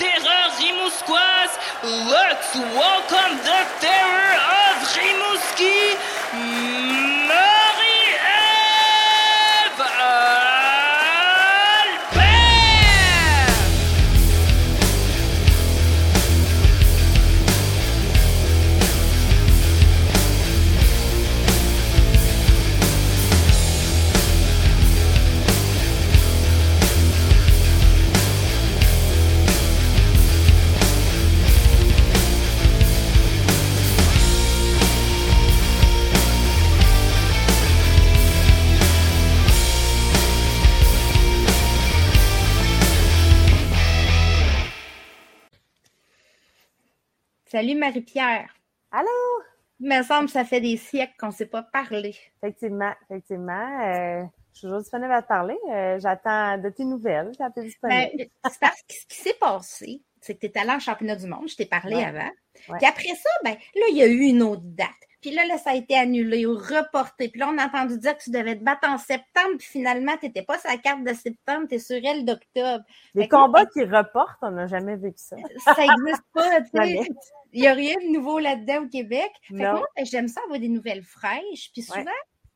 terreur. Let's welcome the terror of Rimouski, Salut Marie-Pierre. Allô? Il me semble que ça fait des siècles qu'on ne s'est pas parlé. Effectivement, effectivement. Euh, je suis toujours disponible à te parler. Euh, J'attends de tes nouvelles quand tu es disponible. Ben, c'est parce que ce qui s'est passé, c'est que tu es allé en championnat du monde, je t'ai parlé Ouais. avant. Ouais. Puis après ça, ben, là, il y a eu une autre date. Puis là, là, ça a été annulé ou reporté. Puis là, on a entendu dire que tu devais te battre en septembre. Puis finalement, tu n'étais pas sur la carte de septembre, tu es sur elle d'octobre. Les combats qui reportent, on n'a jamais vécu ça. Ça n'existe pas, tu sais. Jamais. Il n'y a rien de nouveau là-dedans au Québec. Fait que moi, ben, j'aime ça avoir des nouvelles fraîches. Puis souvent,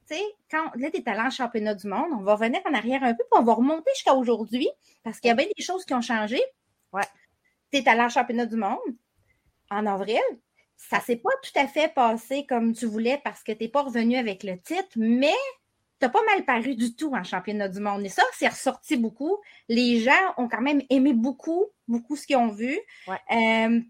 tu sais, quand là, tu es allé en championnat du monde, on va revenir en arrière un peu, puis on va remonter jusqu'à aujourd'hui, parce qu'il y a bien des choses qui ont changé. Ouais. Tu es allé en championnat du monde en avril. Ça s'est pas tout à fait passé comme tu voulais parce que tu n'es pas revenu avec le titre, mais tu pas mal paru du tout en championnat du monde. Et ça, c'est ressorti beaucoup. Les gens ont quand même aimé beaucoup, beaucoup ce qu'ils ont vu. Ouais. Euh,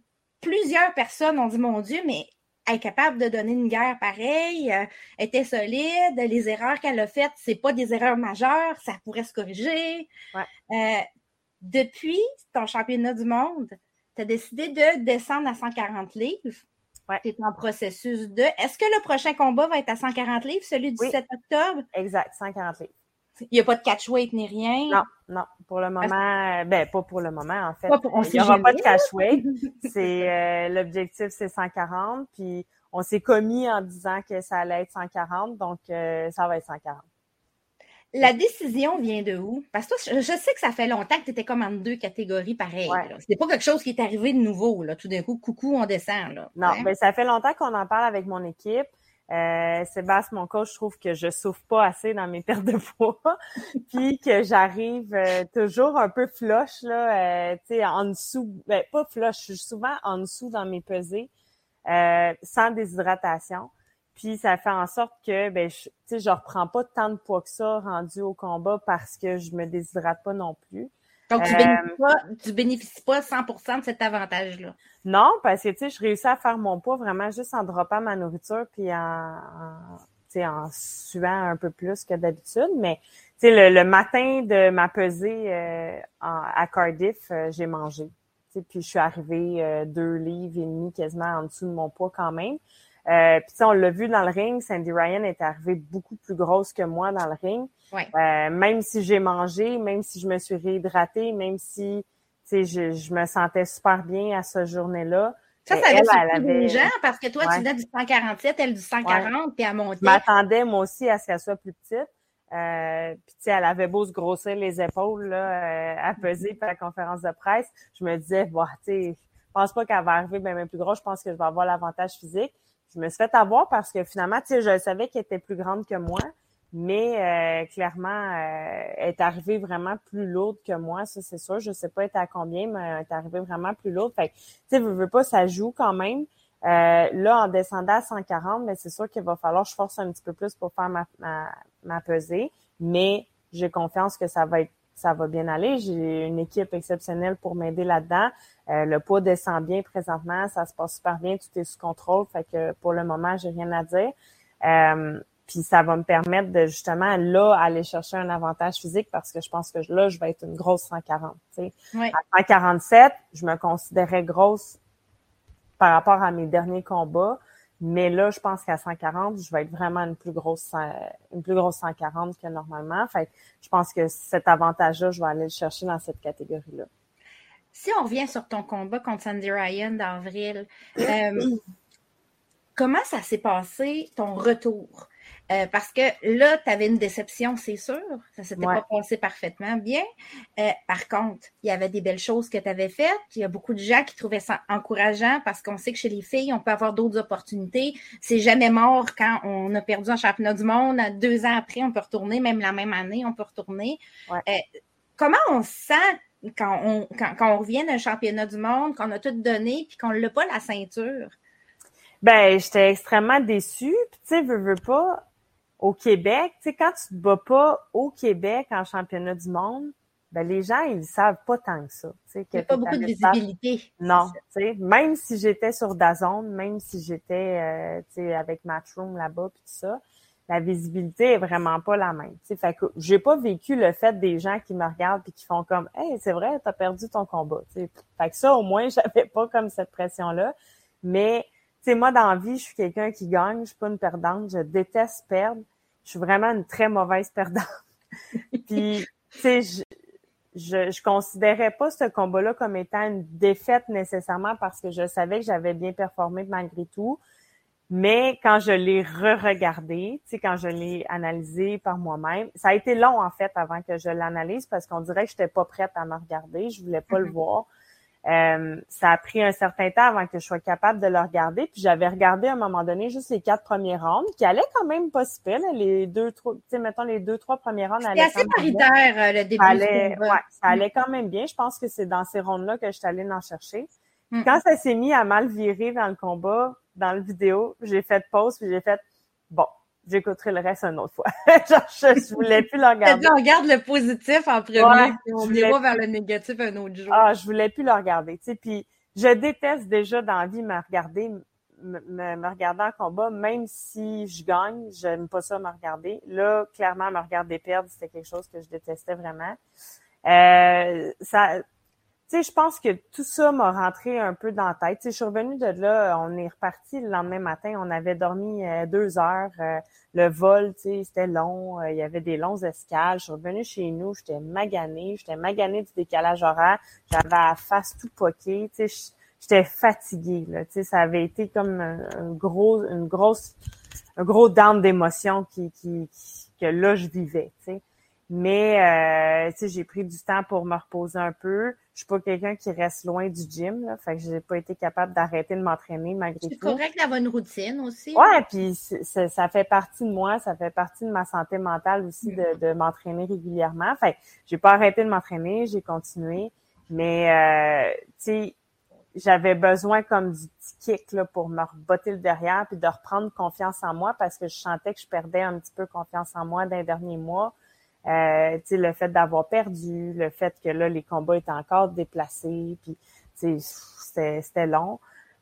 plusieurs personnes ont dit, mon Dieu, mais elle est capable de donner une guerre pareille, euh, elle était solide, les erreurs qu'elle a faites, c'est pas des erreurs majeures, ça pourrait se corriger. Ouais. Euh, depuis ton championnat du monde, tu as décidé de descendre à 140 livres. Ouais. Tu es en processus de. Est-ce que le prochain combat va être à 140 livres, celui du Oui. 7 octobre? Exact, 140 livres. Il n'y a pas de catch weight ni rien? Non, non, pour le moment, euh, ben pas pour le moment, en fait. Pas pour- on Il n'y aura pas de cash weight. C'est euh, l'objectif, c'est 140. Puis on s'est commis en disant que ça allait être 140, donc euh, ça va être 140. La décision vient de où? Parce que toi, je, sais que ça fait longtemps que tu étais comme en deux catégories pareilles. Ouais. C'est pas quelque chose qui est arrivé de nouveau. Là. Tout d'un coup, coucou, on descend. Là. Non, Hein? ben ça fait longtemps qu'on en parle avec mon équipe. Euh, Sébastien, mon coach, je trouve que je souffre pas assez dans mes pertes de poids, puis que j'arrive euh, toujours un peu flush là, euh, tu sais, en dessous, ben pas flush, je suis souvent en dessous dans mes pesées, euh, sans déshydratation. Puis ça fait en sorte que ben je, tu sais, je reprends pas tant de poids que ça rendu au combat parce que je me déshydrate pas non plus. Donc, tu euh, bénéficies pas, tu bénéficies pas 100 de cet avantage-là? Non, parce que tu sais, je réussis à faire mon poids vraiment juste en droppant ma nourriture puis en, en, tu sais, en suant un peu plus que d'habitude. Mais tu sais, le, le matin de ma pesée euh, en- à Cardiff, euh, j'ai mangé. Tu sais, puis je suis arrivée euh, deux livres et demi quasiment en dessous de mon poids quand même. Euh, puis on l'a vu dans le ring, Sandy Ryan est arrivée beaucoup plus grosse que moi dans le ring. Ouais. Euh, même si j'ai mangé, même si je me suis réhydratée, même si je, je me sentais super bien à ce journée-là. Ça, ça avait elle, surpris avait- les gens parce que toi, Ouais. tu venais du 147, elle du 140, puis elle montait. Je m'attendais moi aussi à ce qu'elle soit plus petite. Euh, puis tu sais, elle avait beau se grossir les épaules là, euh, à peser pour la conférence de presse. Je me disais, bah, tu sais, je pense pas qu'elle va arriver bien, bien plus grosse. Je pense que je vais avoir l'avantage physique. Je me suis fait avoir parce que finalement, tu sais, je savais qu'elle était plus grande que moi, mais euh, clairement, euh, elle est arrivée vraiment plus lourde que moi, ça c'est sûr. Je sais pas elle à combien, mais elle est arrivée vraiment plus lourde. Fait que, tu sais, veux, veux pas, ça joue quand même. Euh, là, en descendant à 140, mais c'est sûr qu'il va falloir que je force un petit peu plus pour faire ma, ma, ma pesée. Mais j'ai confiance que ça va être ça va bien aller. J'ai une équipe exceptionnelle pour m'aider là-dedans. Euh, le poids descend bien présentement, ça se passe super bien, tout est sous contrôle. Fait que pour le moment, j'ai rien à dire. Euh, puis ça va me permettre de justement là aller chercher un avantage physique parce que je pense que là, je vais être une grosse 140. tu sais. Ouais. À 147, je me considérais grosse par rapport à mes derniers combats. Mais là, je pense qu'à 140, je vais être vraiment une plus grosse, une plus grosse 140 que normalement. Fait je pense que cet avantage-là, je vais aller le chercher dans cette catégorie-là. Si on revient sur ton combat contre Sandy Ryan d'avril, euh, comment ça s'est passé, ton retour? Euh, parce que là, tu avais une déception, c'est sûr. Ça s'était pas passé parfaitement bien. Euh, par contre, il y avait des belles choses que tu avais faites. Il y a beaucoup de gens qui trouvaient ça encourageant parce qu'on sait que chez les filles, on peut avoir d'autres opportunités. C'est jamais mort quand on a perdu un championnat du monde. Deux ans après, on peut retourner, même la même année, on peut retourner. Euh, comment on se sent quand on, quand, quand on revient d'un championnat du monde, qu'on a tout donné, puis qu'on n'a pas la ceinture? Ben, j'étais extrêmement déçue. Puis, tu sais, veux, veux pas, au Québec, tu sais, quand tu te bats pas au Québec en championnat du monde, ben les gens, ils savent pas tant que ça. Il n'y a pas beaucoup de visibilité. Non, même si j'étais sur Dazone, même si j'étais, euh, avec Matchroom là-bas puis tout ça, la visibilité est vraiment pas la même. Tu sais, fait que j'ai pas vécu le fait des gens qui me regardent puis qui font comme, hey, c'est vrai, t'as perdu ton combat. Tu sais, fait que ça, au moins, j'avais pas comme cette pression-là. Mais sais, moi, dans la vie, je suis quelqu'un qui gagne, je suis pas une perdante, je déteste perdre. Je suis vraiment une très mauvaise perdante. Puis, tu sais, je, je, je considérais pas ce combat-là comme étant une défaite nécessairement parce que je savais que j'avais bien performé malgré tout. Mais quand je l'ai re-regardé, tu sais, quand je l'ai analysé par moi-même, ça a été long en fait avant que je l'analyse parce qu'on dirait que j'étais pas prête à me regarder, je voulais pas le mm-hmm. voir. Euh, ça a pris un certain temps avant que je sois capable de le regarder. Puis j'avais regardé à un moment donné juste les quatre premiers rounds, qui allaient quand même pas si pire. les deux, trois, tu sais, mettons les deux, trois premiers rounds allaient assez paritaire euh, le début. Ça allait, ouais, ça allait quand même bien. Je pense que c'est dans ces rounds-là que je suis allée en chercher. Mm. Quand ça s'est mis à mal virer dans le combat, dans le vidéo, j'ai fait pause puis j'ai fait bon, j'écouterai le reste une autre fois. Genre, je, voulais plus le regarder. on regarde le positif en premier, on ira vers le négatif un autre jour. Ah, je voulais plus le regarder, tu sais, puis je déteste déjà dans la vie me regarder, me, me, regarder en combat, même si je gagne, j'aime pas ça me regarder. Là, clairement, me regarder perdre, c'était quelque chose que je détestais vraiment. Euh, ça, sais, je pense que tout ça m'a rentré un peu dans la tête. Je suis revenue de là, on est reparti le lendemain matin, on avait dormi euh, deux heures. Euh, le vol, c'était long, euh, il y avait des longs escales. Je suis revenue chez nous, j'étais maganée, j'étais maganée du décalage horaire, j'avais la face tout poquée, tu sais, j'étais fatiguée, là, ça avait été comme un, gros, une grosse, un gros down d'émotion qui, qui, que là, je vivais, tu sais. Mais tu sais, j'ai pris du temps pour me reposer un peu. Je suis pas quelqu'un qui reste loin du gym, là, fait que j'ai pas été capable d'arrêter de m'entraîner malgré tout. C'est correct d'avoir une routine aussi. Ouais, puis ça fait partie de moi, ça fait partie de ma santé mentale aussi de, de m'entraîner régulièrement. Fait que j'ai pas arrêté de m'entraîner, j'ai continué, mais euh, tu sais, j'avais besoin comme du petit kick là, pour me rebotter le derrière puis de reprendre confiance en moi parce que je sentais que je perdais un petit peu confiance en moi dans les derniers mois. Euh, le fait d'avoir perdu, le fait que là, les combats étaient encore déplacés, puis c'était long.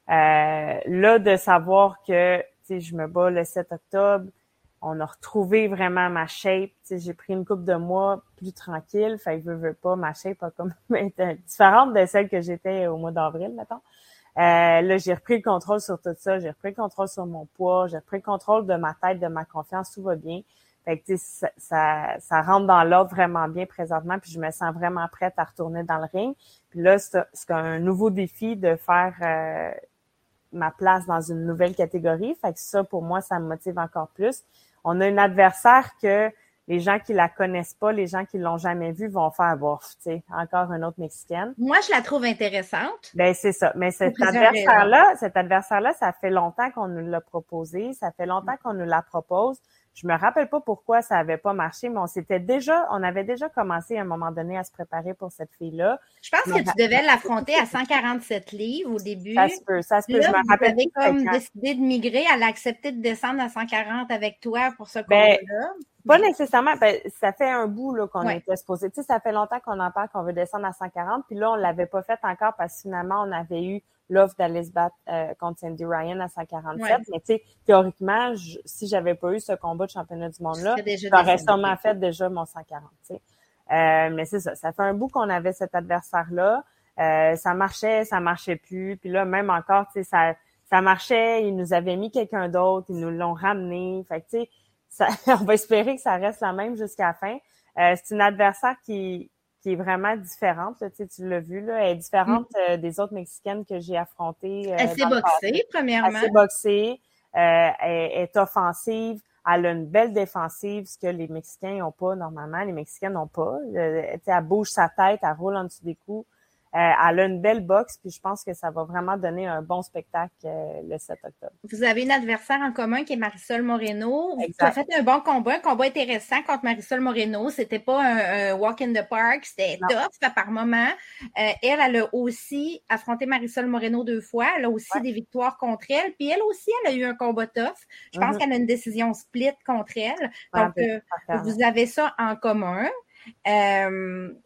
Euh, là, de savoir que je me bats le 7 octobre, on a retrouvé vraiment ma shape. J'ai pris une coupe de mois plus tranquille, fait que je veux pas, ma shape a comme été différente de celle que j'étais au mois d'avril, mettons. Euh, là, j'ai repris le contrôle sur tout ça, j'ai repris le contrôle sur mon poids, j'ai repris le contrôle de ma tête, de ma confiance, tout va bien. Fait que, ça, ça, ça, rentre dans l'ordre vraiment bien présentement, puis je me sens vraiment prête à retourner dans le ring. Puis là, c'est un nouveau défi de faire euh, ma place dans une nouvelle catégorie. Fait que ça, pour moi, ça me motive encore plus. On a une adversaire que les gens qui la connaissent pas, les gens qui l'ont jamais vue vont faire bof, tu sais, encore une autre mexicaine. Moi, je la trouve intéressante. Ben c'est ça. Mais cet adversaire-là, cet adversaire-là, ça fait longtemps qu'on nous l'a proposé, ça fait longtemps qu'on nous la propose. Je me rappelle pas pourquoi ça avait pas marché, mais on s'était déjà, on avait déjà commencé à un moment donné à se préparer pour cette fille-là. Je pense que tu devais l'affronter à 147 livres au début. Ça se peut, ça se peut. je me rappelle. Tu comme décidé de migrer, elle a accepté de descendre à 140 avec toi pour ce ben, combat-là. Pas nécessairement. Ben, ça fait un bout là, qu'on était supposé. Tu sais, ça fait longtemps qu'on en parle qu'on veut descendre à 140. Puis là, on l'avait pas fait encore parce que finalement, on avait eu l'offre d'aller se battre euh, contre Sandy Ryan à 147. Mais tu sais, théoriquement, je, si j'avais pas eu ce combat de championnat du monde-là, j'aurais sûrement fait déjà mon 140. Tu sais. Euh, mais c'est ça. Ça fait un bout qu'on avait cet adversaire-là. Euh, ça marchait, ça marchait plus. Puis là, même encore, tu sais, ça ça marchait, ils nous avaient mis quelqu'un d'autre, ils nous l'ont ramené. Fait que, tu sais, on va espérer que ça reste la même jusqu'à la fin. Euh, c'est une adversaire qui, qui est vraiment différente. tu, sais, tu l'as vu, là. Elle est différente mm. euh, des autres Mexicaines que j'ai affrontées. Euh, elle s'est boxée, premièrement. Elle s'est boxée. elle, est offensive. Elle a une belle défensive, ce que les Mexicains n'ont pas normalement. Les Mexicains n'ont pas. elle bouge sa tête, elle roule en dessous des coups. Euh, elle a une belle boxe, puis je pense que ça va vraiment donner un bon spectacle euh, le 7 octobre. Vous avez une adversaire en commun qui est Marisol Moreno. Vous avez fait un bon combat, un combat intéressant contre Marisol Moreno. C'était pas un, walk in the park, c'était tough par moment. Euh, elle, elle a aussi affronté Marisol Moreno deux fois. Elle a aussi des victoires contre elle. Puis elle aussi, elle a eu un combat tough. Je pense mm-hmm. qu'elle a une décision split contre elle. Donc, vous avez ça en commun. elle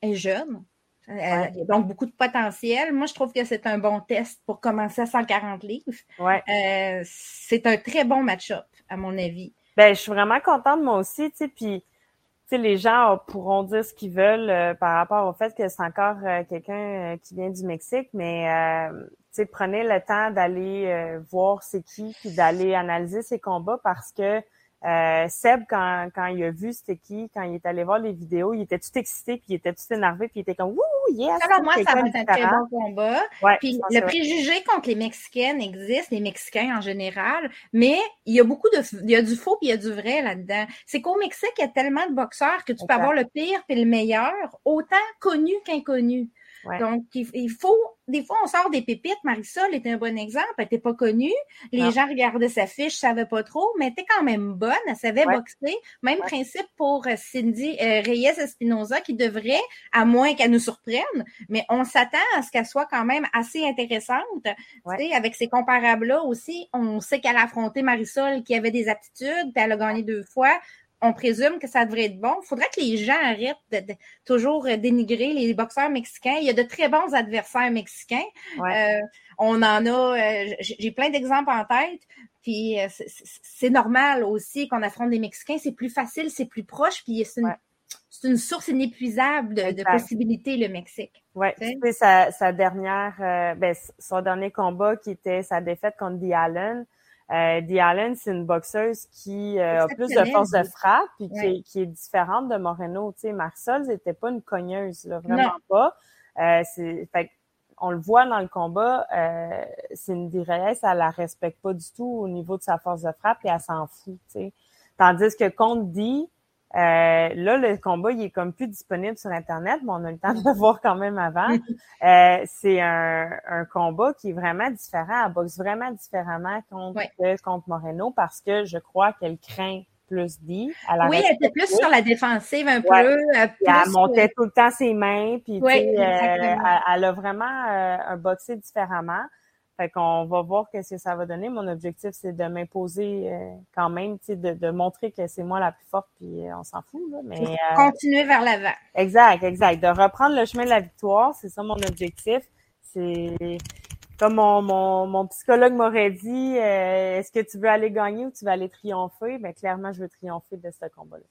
est jeune. Euh, donc, beaucoup de potentiel. Moi, je trouve que c'est un bon test pour commencer à 140 livres. Ouais. Euh, c'est un très bon match-up, à mon avis. Ben, je suis vraiment contente, moi aussi, tu sais, puis les gens pourront dire ce qu'ils veulent euh, par rapport au fait que c'est encore quelqu'un qui vient du Mexique, mais prenez le temps d'aller voir c'est qui, puis d'aller analyser ses combats parce que euh, Seb, quand, quand il a vu c'était qui, quand il est allé voir les vidéos, il était tout excité, puis il était tout énervé, puis il était comme Wouh, yes! Moi, ça va être un très bon combat. puis le préjugé contre les Mexicaines existe, les Mexicains en général, mais il y a beaucoup de il y a du faux puis il y a du vrai là-dedans. C'est qu'au Mexique, il y a tellement de boxeurs que tu peux avoir le pire puis le meilleur, autant connu qu'inconnu. Donc, il, faut, des fois, on sort des pépites. Marisol est un bon exemple. Elle n'était pas connue. Les gens regardaient sa fiche, ne savaient pas trop, mais elle était quand même bonne. Elle savait boxer. Même principe pour euh, Cindy euh, Reyes Espinoza, qui devrait, à moins qu'elle nous surprenne, mais on s'attend à ce qu'elle soit quand même assez intéressante. avec ces comparables-là aussi, on sait qu'elle a affronté Marisol qui avait des aptitudes, puis elle a gagné deux fois on présume que ça devrait être bon. Il faudrait que les gens arrêtent de, toujours dénigrer les boxeurs mexicains. Il y a de très bons adversaires mexicains. Euh, on en a, euh, j'ai plein d'exemples en tête. Puis euh, c'est normal aussi qu'on affronte des Mexicains. C'est plus facile, c'est plus proche. Puis c'est une, source inépuisable de, possibilités, le Mexique. Oui, sa, sa dernière, ben, son dernier combat qui était sa défaite contre D. Allen. Euh, Allen, c'est une boxeuse qui euh, a plus de force de frappe et qui, est, différente de Moreno. Tu sais, Marsol n'était pas une cogneuse, là, vraiment pas. Euh, fait, on le voit dans le combat, euh, Cindy Reyes, elle la respecte pas du tout au niveau de sa force de frappe et elle s'en fout. Tu sais. Tandis que contre dit euh, là, le combat, il est comme plus disponible sur Internet, mais on a le temps de le voir quand même avant. Euh, c'est un, un, combat qui est vraiment différent. Elle boxe vraiment différemment contre, contre Moreno parce que je crois qu'elle craint plus dit. oui, elle était plus sur la défensive un peu. Euh, elle montait tout le temps ses mains, puis elle, elle, a vraiment un boxé différemment. Fait qu'on va voir qu'est-ce que ça va donner. Mon objectif, c'est de m'imposer euh, quand même, de, de montrer que c'est moi la plus forte, puis euh, on s'en fout. Là, mais euh, continuer vers l'avant. Exact, exact. De reprendre le chemin de la victoire, c'est ça mon objectif. C'est comme mon, mon, mon psychologue m'aurait dit, est-ce que tu veux aller gagner ou tu veux aller triompher? Mais ben, clairement, je veux triompher de ce combat-là.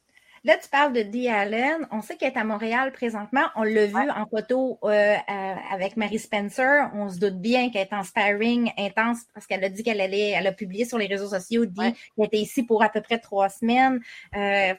Là, tu parles de Dee Allen. On sait qu'elle est à Montréal présentement. On l'a vu en photo euh, avec Mary Spencer. On se doute bien qu'elle est en sparring intense parce qu'elle a dit qu'elle allait, elle a publié sur les réseaux sociaux, dit qu'elle était ici pour à peu près trois semaines. Euh,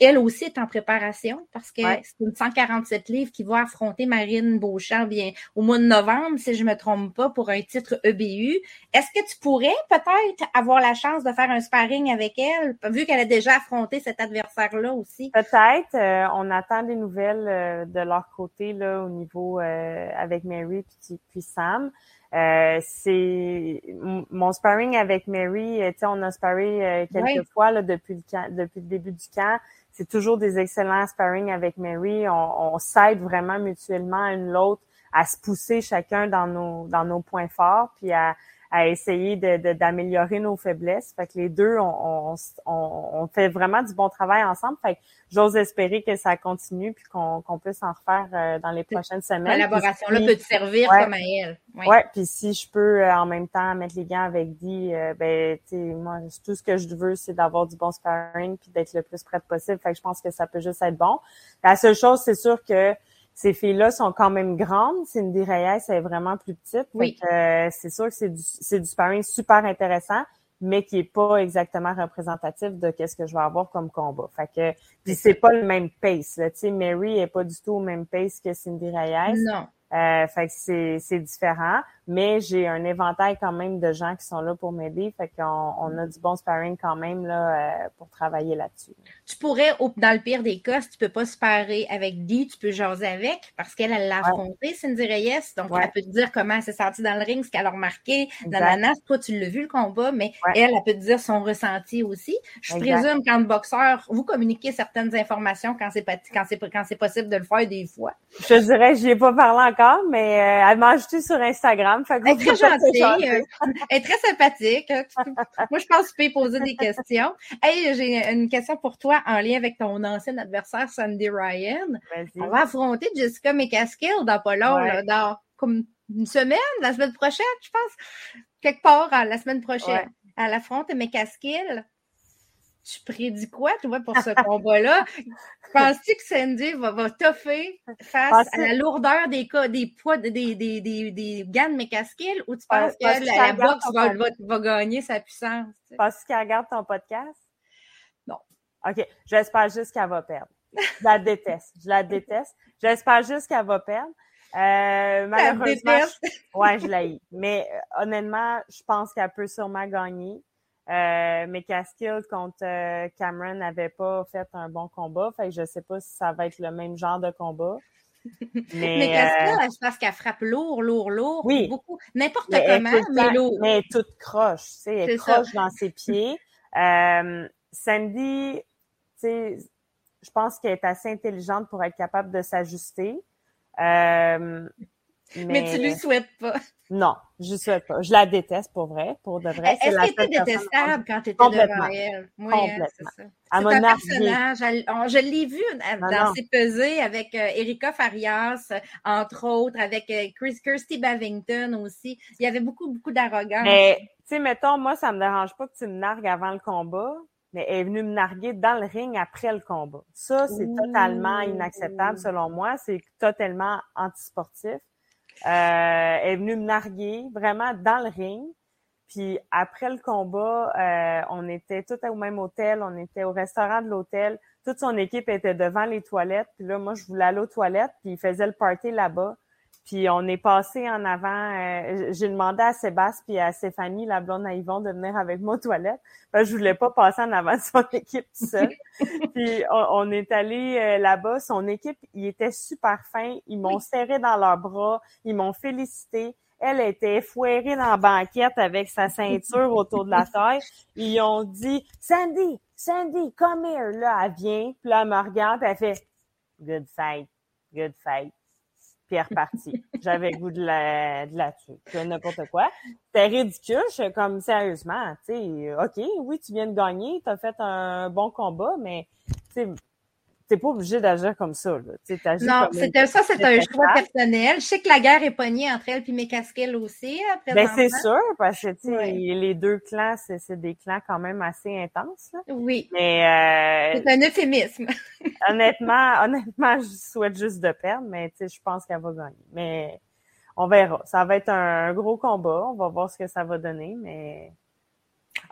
elle aussi est en préparation parce que c'est une 147 livres qui va affronter Marine Beauchamp bien au mois de novembre, si je me trompe pas, pour un titre EBU. Est-ce que tu pourrais peut-être avoir la chance de faire un sparring avec elle, vu qu'elle a déjà affronté cet adversaire-là aussi? Peut-être. Euh, on attend des nouvelles euh, de leur côté là, au niveau euh, avec Mary puis, puis Sam. c'est mon sparring avec Mary, tu sais, on a sparé quelques fois là, depuis le depuis le début du camp c'est toujours des excellents sparring avec Mary. On, on s'aide vraiment mutuellement l'une l'autre à se pousser chacun dans nos dans nos points forts, puis à, à essayer de, d'améliorer nos faiblesses. Fait que les deux, on, on, fait vraiment du bon travail ensemble. Fait que j'ose espérer que ça continue puis qu'on, qu'on puisse en refaire euh, dans les prochaines semaines. Collaboration-là peut te servir comme à elle. Ouais. puis si je peux euh, en même temps mettre les gants avec Dee, euh, ben tu sais, moi tout ce que je veux, c'est d'avoir du bon sparring puis d'être le plus près possible. Fait que je pense que ça peut juste être bon. La seule chose, c'est sûr que ces filles-là sont quand même grandes. Cindy Reyes est vraiment plus petite. Oui. Euh, c'est sûr que c'est du, c'est du sparring super intéressant, mais qui est pas exactement représentatif de qu'est-ce que je vais avoir comme combat. Fait que, puis c'est pas le même pace. Tu sais, Mary est pas du tout au même pace que Cindy Reyes. Non. Euh, fait que c'est, c'est différent, mais j'ai un éventail quand même de gens qui sont là pour m'aider. Fait qu'on on a du bon sparring quand même là, euh, pour travailler là-dessus. Tu pourrais, dans le pire des cas, si tu peux pas se parer avec Dee, tu peux jaser avec parce qu'elle, elle l'a affronté, Cindy Reyes. Donc, Ouais. elle peut te dire comment elle s'est sentie dans le ring, ce qu'elle a remarqué. Exact. Nanana, toi, tu l'as vu le combat, mais Ouais. elle, elle peut te dire son ressenti aussi. Je Exact. présume qu'en boxeur, vous communiquez certaines informations quand c'est quand c'est quand c'est possible de le faire des fois. Je te dirais, j'y ai pas parlé encore, mais euh, elle m'a ajouté sur Instagram. Fait que Elle est très gentille, euh, elle est très sympathique. Moi, je pense que tu peux poser des questions. Hey, j'ai une question pour toi en lien avec ton ancien adversaire, Sandy Ryan. On va affronter Jessica McCaskill dans pas long, Ouais. là, dans comme une semaine, la semaine prochaine, je pense. Quelque part à la semaine prochaine. Ouais. Elle affronte McCaskill. Tu prédis quoi, toi, pour ce combat-là? Penses-tu que Sandy va, va toffer face à la lourdeur des cas, des poids, des, des, des, des, de McCaskill ou tu penses que que la, boxe va, va, va gagner sa puissance? tu sais? Penses-tu qu'elle regarde ton podcast? Non. OK. J'espère juste qu'elle va perdre. Je la déteste. Je la déteste. J'espère juste qu'elle va perdre. Euh, malheureusement, je- ouais, je l'ai. Mais euh, honnêtement, je pense qu'elle peut sûrement gagner. Euh, mais Caskill contre euh, Cameron n'avait pas fait un bon combat. Fait que je sais pas si ça va être le même genre de combat. Mais, Mais euh, Caskill, c'est parce qu'elle frappe lourd, lourd, lourd. Oui. Beaucoup. N'importe comment, mais lourd. mais elle toute croche, tu sais, elle est C'est ça. croche dans ses pieds. Euh, Sandy, tu sais, je pense qu'elle est assez intelligente pour être capable de s'ajuster. Euh, mais, Mais tu lui souhaites pas. non, je souhaite pas. Je la déteste pour vrai, pour de vrai. Est-ce qu'elle était détestable quand tu étais Complètement. devant elle? Complètement. hein, c'est ça. Elle un personnage. Elle- on- je l'ai vu Non, dans non. ses pesées avec euh, Erika Farias, entre autres, avec euh, Chris Kirsty Bavington aussi. Il y avait beaucoup, beaucoup d'arrogance. Mais, tu sais, mettons, moi, ça me dérange pas que tu me nargues avant le combat, mais elle est venue me narguer dans le ring après le combat. Ça, c'est totalement inacceptable selon moi. C'est totalement antisportif. Euh, elle est venue me narguer vraiment dans le ring. Puis après le combat, euh, on était tout au même hôtel, on était au restaurant de l'hôtel. Toute son équipe était devant les toilettes. Puis là, moi, je voulais aller aux toilettes, puis il faisait le party là-bas. Puis on est passé en avant. euh, J'ai demandé à Sébastien puis à Stéphanie, la blonde à Yvon, de venir avec moi aux toilettes. Parce que je voulais pas passer en avant de son équipe tout seul. puis on, on est allé euh, là-bas. Son équipe, ils étaient super fins. Ils m'ont serré dans leurs bras. Ils m'ont félicité. Elle était foirée dans la banquette avec sa ceinture autour de la taille. Ils ont dit Sandy, Sandy, come here. Là, elle vient. Puis là, elle me regarde. Elle fait Good fight, good fight. Puis elle est repartie. J'avais goût de la, de la tuer. N'importe quoi. C'était ridicule. Je suis comme, sérieusement, tu sais, OK, oui, tu viens de gagner, tu as fait un bon combat, mais, tu sais, t'es pas obligé d'agir comme ça, là. Non, c'était ça, c'est un choix personnel. Je sais que la guerre est pognée entre elle et McCaskill aussi, hein, Ben, présentement. c'est sûr, parce que, les deux clans, c'est c'est des clans quand même assez intenses, là. Oui, Mais, euh, c'est un euphémisme. honnêtement, honnêtement, je souhaite juste de perdre, mais, je pense qu'elle va gagner. Mais, on verra. Ça va être un gros combat. On va voir ce que ça va donner, mais,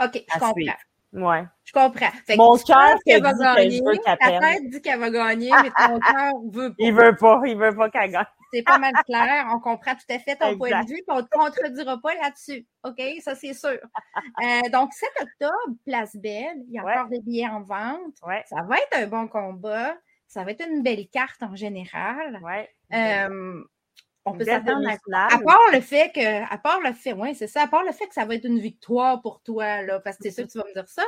OK, je comprends. suivre. Ouais. Je comprends. Fait Mon cœur qu'elle va que gagner. Ta tête dit qu'elle va gagner, mais ton cœur veut pas. Il veut pas, il veut pas qu'elle gagne. C'est pas mal clair. On comprend tout à fait ton point de vue, puis on te contredira pas là-dessus. OK? Ça, c'est sûr. Euh, donc, 7 octobre, Place Belle. Il y a Ouais. encore des billets en vente. Ouais, Ça va être un bon combat. Ça va être une belle carte en général. ouais. Euh, on peut s'attendre à à part le fait que, à part le fait, ouais, c'est ça, à part le fait que ça va être une victoire pour toi, là, parce que c'est sûr que tu vas me dire ça,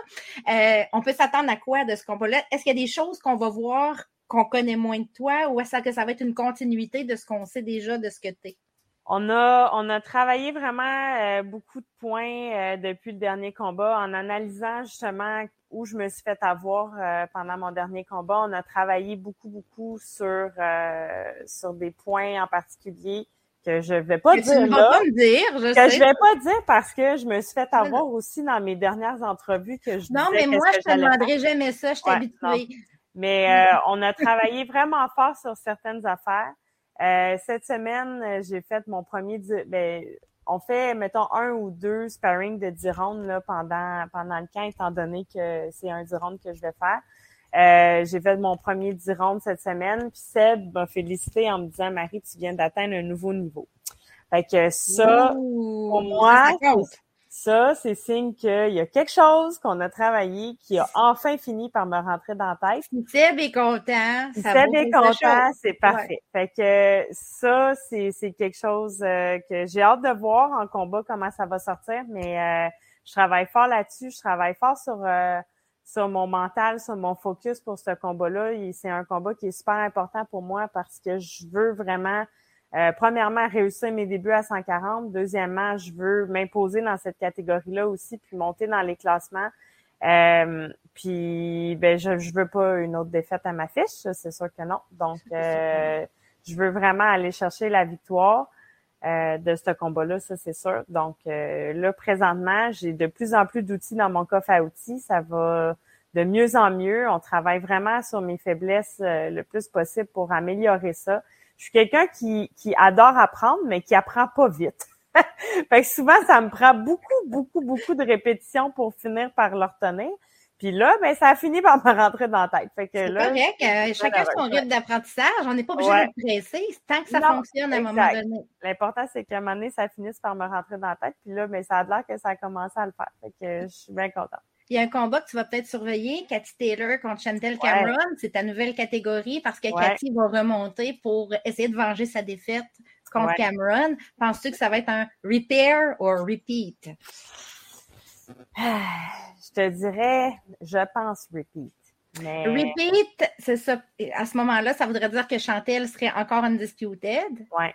euh, on peut s'attendre à quoi de ce combat-là? Est-ce qu'il y a des choses qu'on va voir qu'on connaît moins de toi ou est-ce que ça va être une continuité de ce qu'on sait déjà de ce que tu es? On a, on a travaillé vraiment euh, beaucoup de points euh, depuis le dernier combat en analysant justement où je me suis fait avoir euh, pendant mon dernier combat. On a travaillé beaucoup, beaucoup sur, euh, sur des points en particulier que je vais pas Que tu dire ne vas pas me dire, je Que sais. je vais pas dire parce que je me suis fait avoir aussi dans mes dernières entrevues que je Non, mais moi, je te demanderai jamais ça, je Ouais, habituée. Mais euh, on a travaillé vraiment fort sur certaines affaires. Euh, cette semaine, j'ai fait mon premier... Ben, on fait, mettons, un ou deux sparring de 10 rounds là, pendant, pendant le camp, étant donné que c'est un 10 rounds que je vais faire. Euh, j'ai fait mon premier 10 rounds cette semaine, puis Seb m'a félicité en me disant « Marie, tu viens d'atteindre un nouveau niveau ». Fait que ça, pour moi, ça, c'est signe qu'il y a quelque chose qu'on a travaillé qui a enfin fini par me rentrer dans la tête. Seb est content. Si Seb est content, c'est parfait. Fait que ça, c'est, c'est quelque chose euh, que j'ai hâte de voir en combat comment ça va sortir, mais euh, je travaille fort là-dessus. Je travaille fort sur euh, sur mon mental, sur mon focus pour ce combat-là. C'est un combat qui est super important pour moi parce que je veux vraiment euh, premièrement, réussir mes débuts à 140. Deuxièmement, je veux m'imposer dans cette catégorie-là aussi, puis monter dans les classements. Euh, puis, ben, je, je veux pas une autre défaite à ma fiche, c'est sûr que non. Donc, euh, je veux vraiment aller chercher la victoire de ce combat-là, ça c'est sûr. Donc, là, présentement, j'ai de plus en plus d'outils dans mon coffre à outils. Ça va de mieux en mieux. On travaille vraiment sur mes faiblesses le plus possible pour améliorer ça je suis quelqu'un qui, qui adore apprendre, mais qui apprend pas vite. fait que souvent, ça me prend beaucoup, beaucoup, beaucoup de répétitions pour finir par le retenir. Puis là, ben, ça a fini par me rentrer dans la tête. Fait que là. correct. Euh, chacun son rythme d'apprentissage. On n'est pas obligé de de presser tant que ça fonctionne à un moment donné. L'important, c'est qu'à un moment donné, ça finisse par me rentrer dans la tête. Puis là, ben, ça a l'air que ça a commencé à le faire. Fait que je suis bien contente. Il y a un combat que tu vas peut-être surveiller, Cathy Taylor contre Chantel Cameron. C'est ta nouvelle catégorie parce que Cathy va remonter pour essayer de venger sa défaite contre Cameron. Penses-tu que ça va être un repair ou repeat? Je te dirais, je pense repeat. Mais... Repeat, c'est ça. À ce moment-là, ça voudrait dire que Chantel serait encore undisputed. Oui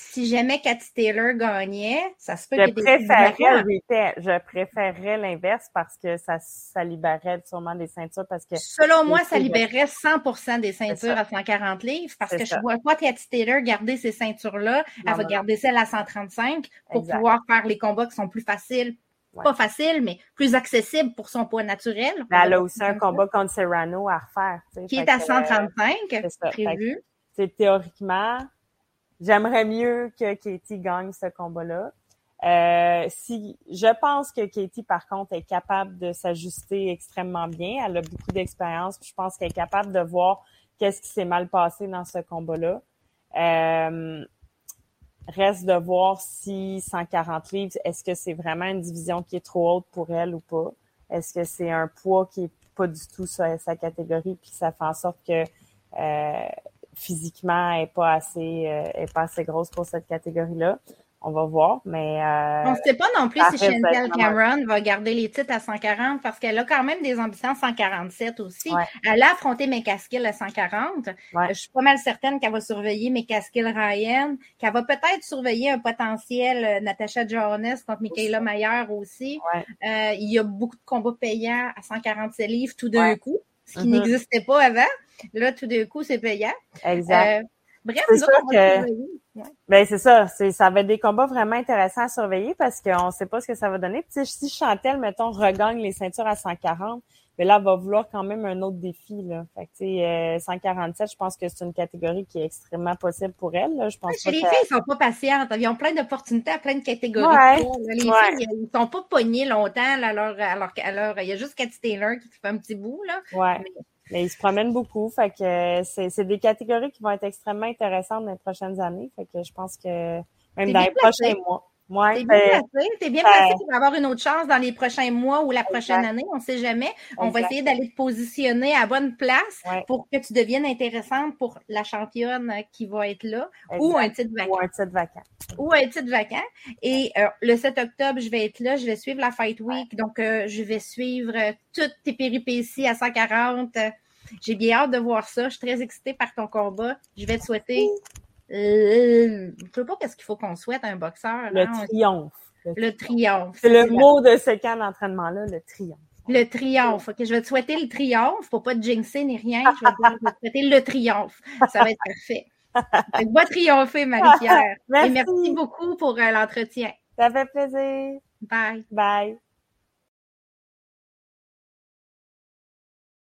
si jamais Cathy Taylor gagnait, ça se peut je préférerais Je préférerais l'inverse parce que ça, ça libérerait sûrement des ceintures parce que. Selon moi, ça libérerait 100% des ceintures à 140 livres parce que je je vois pas Cathy Taylor garder ces ceintures-là. Elle va garder celles à 135 pour pouvoir faire les combats qui sont plus faciles. Pas faciles, mais plus accessibles pour son poids naturel. elle a aussi un combat contre Serrano à refaire. Qui est à 135, prévu. C'est théoriquement, J'aimerais mieux que Katie gagne ce combat-là. Euh, si je pense que Katie, par contre, est capable de s'ajuster extrêmement bien. Elle a beaucoup d'expérience. Je pense qu'elle est capable de voir qu'est-ce qui s'est mal passé dans ce combat-là. Euh, reste de voir si 140 livres, est-ce que c'est vraiment une division qui est trop haute pour elle ou pas? Est-ce que c'est un poids qui est pas du tout sa, catégorie puis ça fait en sorte que euh, physiquement elle est pas assez euh, est pas assez grosse pour cette catégorie-là. On va voir, mais euh, on ne sait pas non plus si Chantel Cameron va garder les titres à 140 parce qu'elle a quand même des ambitions à 147 aussi. Elle a affronté McCaskill à 140. Je suis pas mal certaine qu'elle va surveiller McCaskill Ryan, qu'elle va peut-être surveiller un potentiel euh, Natasha Jones contre Michaela Mayer aussi. Euh, il y a beaucoup de combats payants à 147 livres tout d'un coup, ce qui mm-hmm. n'existait pas avant. Là, tout d'un coup, c'est payant. Exact. Euh, bref, c'est sûr que... Ben, c'est ça. ça va être des combats vraiment intéressants à surveiller parce qu'on ne sait pas ce que ça va donner. Puis, si Chantel, mettons, regagne les ceintures à 140, mais ben là, elle va vouloir quand même un autre défi. Là. Fait que, 147, euh, je pense que c'est une catégorie qui est extrêmement possible pour elle. Là. Je pense les filles, ils sont pas patientes. Ils ont plein d'opportunités à plein de catégories. Les filles, ils sont pas pognés longtemps. Là, alors, alors, alors, il y a juste Cathy Taylor qui fait un petit bout. Là. Ouais. Mais ils se promènent beaucoup. Fait que euh, c'est des catégories qui vont être extrêmement intéressantes dans les prochaines années. Fait que je pense que même dans les prochains mois. Ouais, t'es bien placé, t'es bien placé pour avoir une autre chance dans les prochains mois ou la prochaine année, on ne sait jamais. On va essayer d'aller te positionner à bonne place pour que tu deviennes intéressante pour la championne qui va être là ou un titre vacant. Ou un titre vacant. Ou un titre vacant. Et euh, le 7 octobre, je vais être là, je vais suivre la Fight Week, donc euh, je vais suivre euh, toutes tes péripéties à 140. J'ai bien hâte de voir ça. Je suis très excitée par ton combat. Je vais te souhaiter euh, je ne sais pas qu'est-ce qu'il faut qu'on souhaite à un boxeur. Le triomphe. Le, triomphe. C'est le mot de ce camp d'entraînement-là, le triomphe. Le triomphe. je vais te souhaiter le triomphe pour pas te jinxer ni rien. Je vais, te souhaiter le triomphe. Ça va être parfait. va triompher, Marie-Pierre. merci. Et merci beaucoup pour euh, l'entretien. Ça fait plaisir. Bye. Bye.